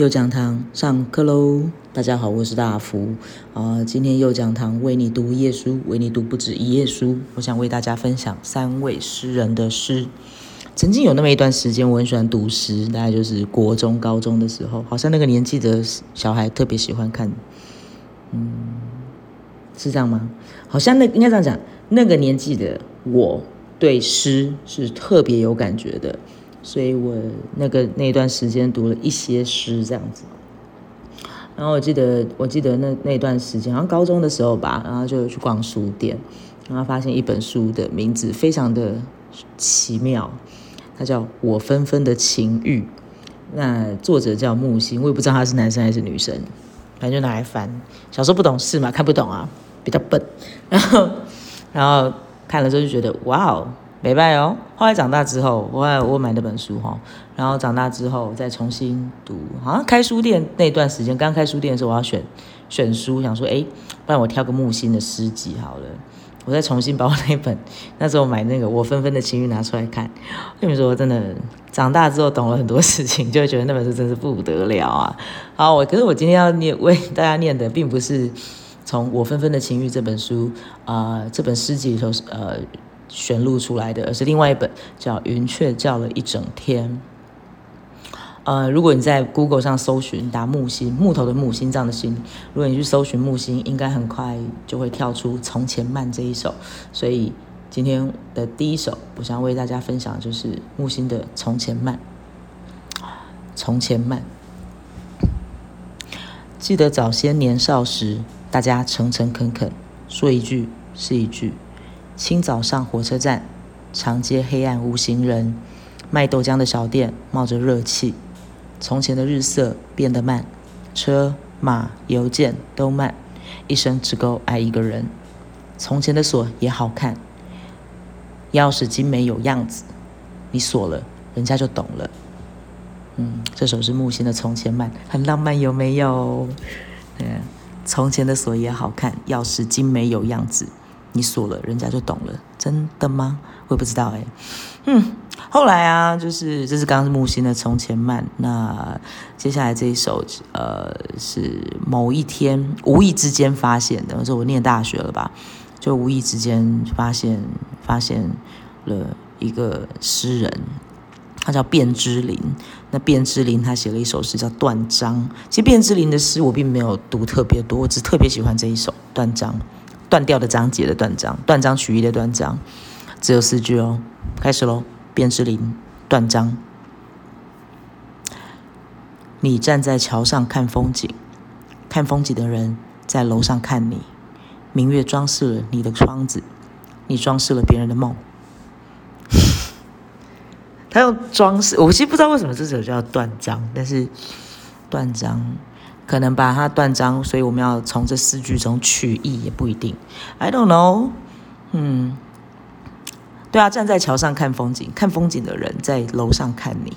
右讲堂上课喽！大家好，我是大福啊。今天右讲堂为你读一页书，为你读不止一页书。我想为大家分享三位诗人的诗。曾经有那么一段时间，我很喜欢读诗，大概就是国中、高中的时候，好像那个年纪的小孩特别喜欢看。嗯，是这样吗？好像那应该这样讲，那个年纪的我对诗是特别有感觉的。所以我那个那段时间读了一些诗这样子，然后我记得我记得那那段时间好像高中的时候吧，然后就去逛书店，然后发现一本书的名字非常的奇妙，它叫《我纷纷的情欲》，那作者叫木心，我也不知道他是男生还是女生，反正就拿来翻。小时候不懂事嘛，看不懂啊，比较笨，然后然后看了之后就觉得哇哦。没拜哦。后来长大之后，我我买那本书哈，然后长大之后再重新读。好像开书店那段时间，刚开书店的时候，我要选选书，想说，哎，不然我挑个木心的诗集好了。我再重新把我那本 那时候买那个《我纷纷的情欲》拿出来看。跟你说，真的长大之后懂了很多事情，就会觉得那本书真是不得了啊。好，我可是我今天要念为大家念的，并不是从《我纷纷的情欲》这本书啊，这本诗集里头呃。选录出来的，而是另外一本叫《云雀叫了一整天》。呃，如果你在 Google 上搜寻打木心木头的木心脏的心，如果你去搜寻木心，应该很快就会跳出《从前慢》这一首。所以今天的第一首，我想为大家分享的就是木心的《从前慢》。从前慢，记得早些年少时，大家诚诚恳恳，说一句是一句。清早上火车站，长街黑暗无行人，卖豆浆的小店冒着热气。从前的日色变得慢，车马邮件都慢，一生只够爱一个人。从前的锁也好看，钥匙精美有样子，你锁了，人家就懂了。嗯，这首是木心的《从前慢》，很浪漫，有没有？嗯，从前的锁也好看，钥匙精美有样子。你锁了，人家就懂了，真的吗？我也不知道哎。嗯，后来啊，就是这是刚刚木心的《从前慢》，那接下来这一首，呃，是某一天无意之间发现的，我说我念大学了吧，就无意之间发现发现了一个诗人，他叫卞之琳。那卞之琳他写了一首诗叫《断章》，其实卞之琳的诗我并没有读特别多，我只特别喜欢这一首《断章》。断掉的章节的断章，断章取义的断章，只有四句哦。开始喽，卞之琳，断章。你站在桥上看风景，看风景的人在楼上看你。明月装饰了你的窗子，你装饰了别人的梦。他用装饰，我其实不知道为什么这首叫断章，但是断章。可能把它断章，所以我们要从这四句中取义也不一定。I don't know。嗯，对啊，站在桥上看风景，看风景的人在楼上看你。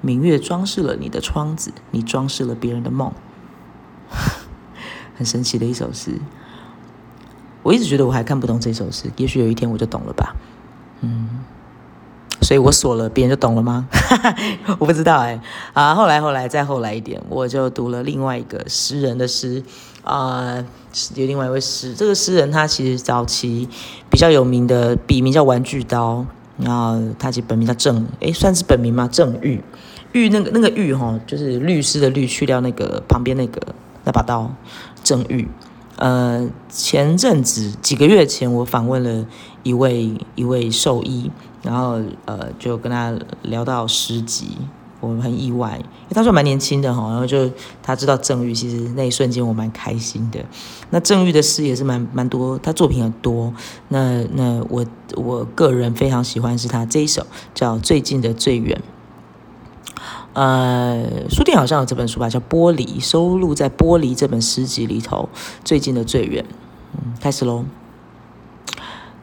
明月装饰了你的窗子，你装饰了别人的梦。很神奇的一首诗。我一直觉得我还看不懂这首诗，也许有一天我就懂了吧。嗯。所以我锁了，别人就懂了吗？我不知道哎。啊，后来后来再后来一点，我就读了另外一个诗人的诗啊，有另外一位诗。这个诗人他其实早期比较有名的笔名叫玩具刀，然后他其实本名叫郑，哎，算是本名吗？郑玉，玉那个那个玉哈，就是律师的律，去掉那个旁边那个那把刀，郑玉。呃，前阵子几个月前，我访问了一位一位兽医。然后呃，就跟他聊到诗集，我很意外，因为他说蛮年轻的哈。然后就他知道郑玉，其实那一瞬间我蛮开心的。那郑玉的诗也是蛮蛮多，他作品很多。那那我我个人非常喜欢是他这一首叫《最近的最远》。呃，书店好像有这本书吧，叫《玻璃》，收录在《玻璃》这本诗集里头，《最近的最远》。嗯，开始喽。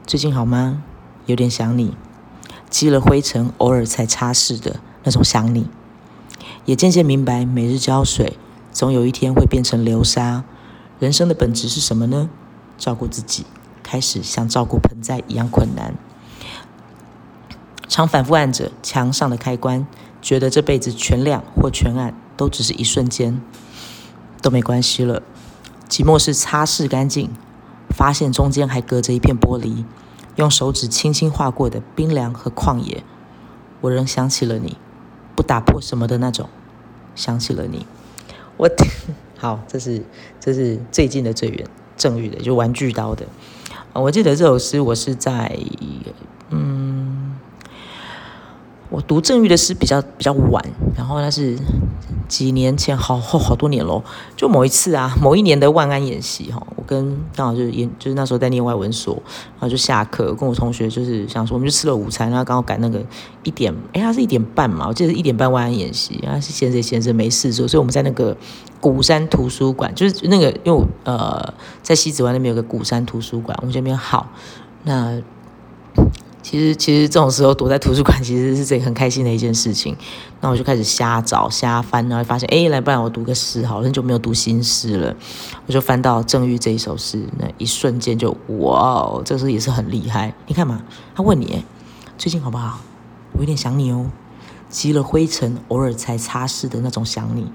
最近好吗？有点想你。积了灰尘，偶尔才擦拭的那种想你，也渐渐明白，每日浇水，总有一天会变成流沙。人生的本质是什么呢？照顾自己，开始像照顾盆栽一样困难。常反复按着墙上的开关，觉得这辈子全亮或全暗都只是一瞬间，都没关系了。寂寞是擦拭干净，发现中间还隔着一片玻璃，用手指轻轻划过的冰凉和旷野。我仍想起了你，不打破什么的那种，想起了你。我 好，这是这是最近的最远郑宇的，就玩具刀的。我记得这首诗，我是在，我读郑玉的诗比较比较晚，然后那是。几年前，好好好多年喽，就某一次啊，某一年的万安演习哈，我跟刚好就是演，就是那时候在念外文所，然后就下课，跟我同学就是想说，我们就吃了午餐，然后刚好赶那个一点，哎，他是一点半嘛，我记得是一点半万安演习，然后是闲着闲着没事做，所以我们在那个鼓山图书馆，就是那个因为呃在西子湾那边有个鼓山图书馆，我们这边好那。其实，其实这种时候躲在图书馆，其实是这个很开心的一件事情。那我就开始瞎找、瞎翻，然后发现，哎，来，不然我读个诗，好，很久没有读新诗了。我就翻到郑玉这一首诗，那一瞬间就，哇哦，这诗也是很厉害。你看嘛，他问你，最近好不好？我有点想你哦，积了灰尘，偶尔才擦拭的那种想你。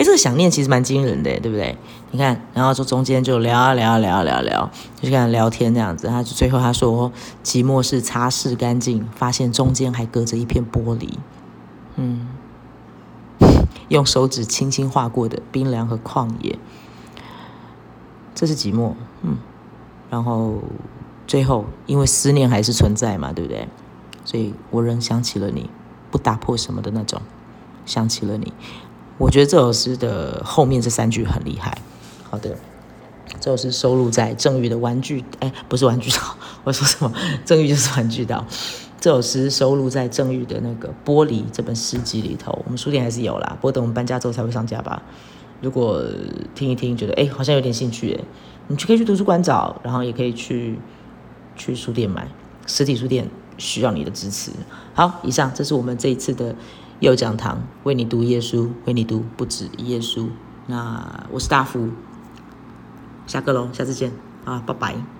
哎，这个想念其实蛮惊人的，对不对？你看，然后就中间就聊啊聊啊聊啊聊聊，就跟他聊天这样子。他就最后他说，寂寞是擦拭干净，发现中间还隔着一片玻璃。嗯，用手指轻轻划过的冰凉和旷野，这是寂寞。嗯，然后最后因为思念还是存在嘛，对不对？所以我仍想起了你，不打破什么的那种，想起了你。我觉得这首诗的后面这三句很厉害。好的，这首诗收录在郑宇的《玩具》，哎，不是《玩具岛》，我说什么？郑宇就是《玩具岛》。这首诗收录在郑宇的那个《玻璃》这本诗集里头。我们书店还是有啦，不过等我们搬家之后才会上架吧。如果听一听，觉得哎，好像有点兴趣，哎，你去可以去图书馆找，然后也可以去去书店买。实体书店需要你的支持。好，以上这是我们这一次的。右讲堂为你读耶稣，为你读不止耶稣。那我是大福，下课喽，下次见啊，拜拜。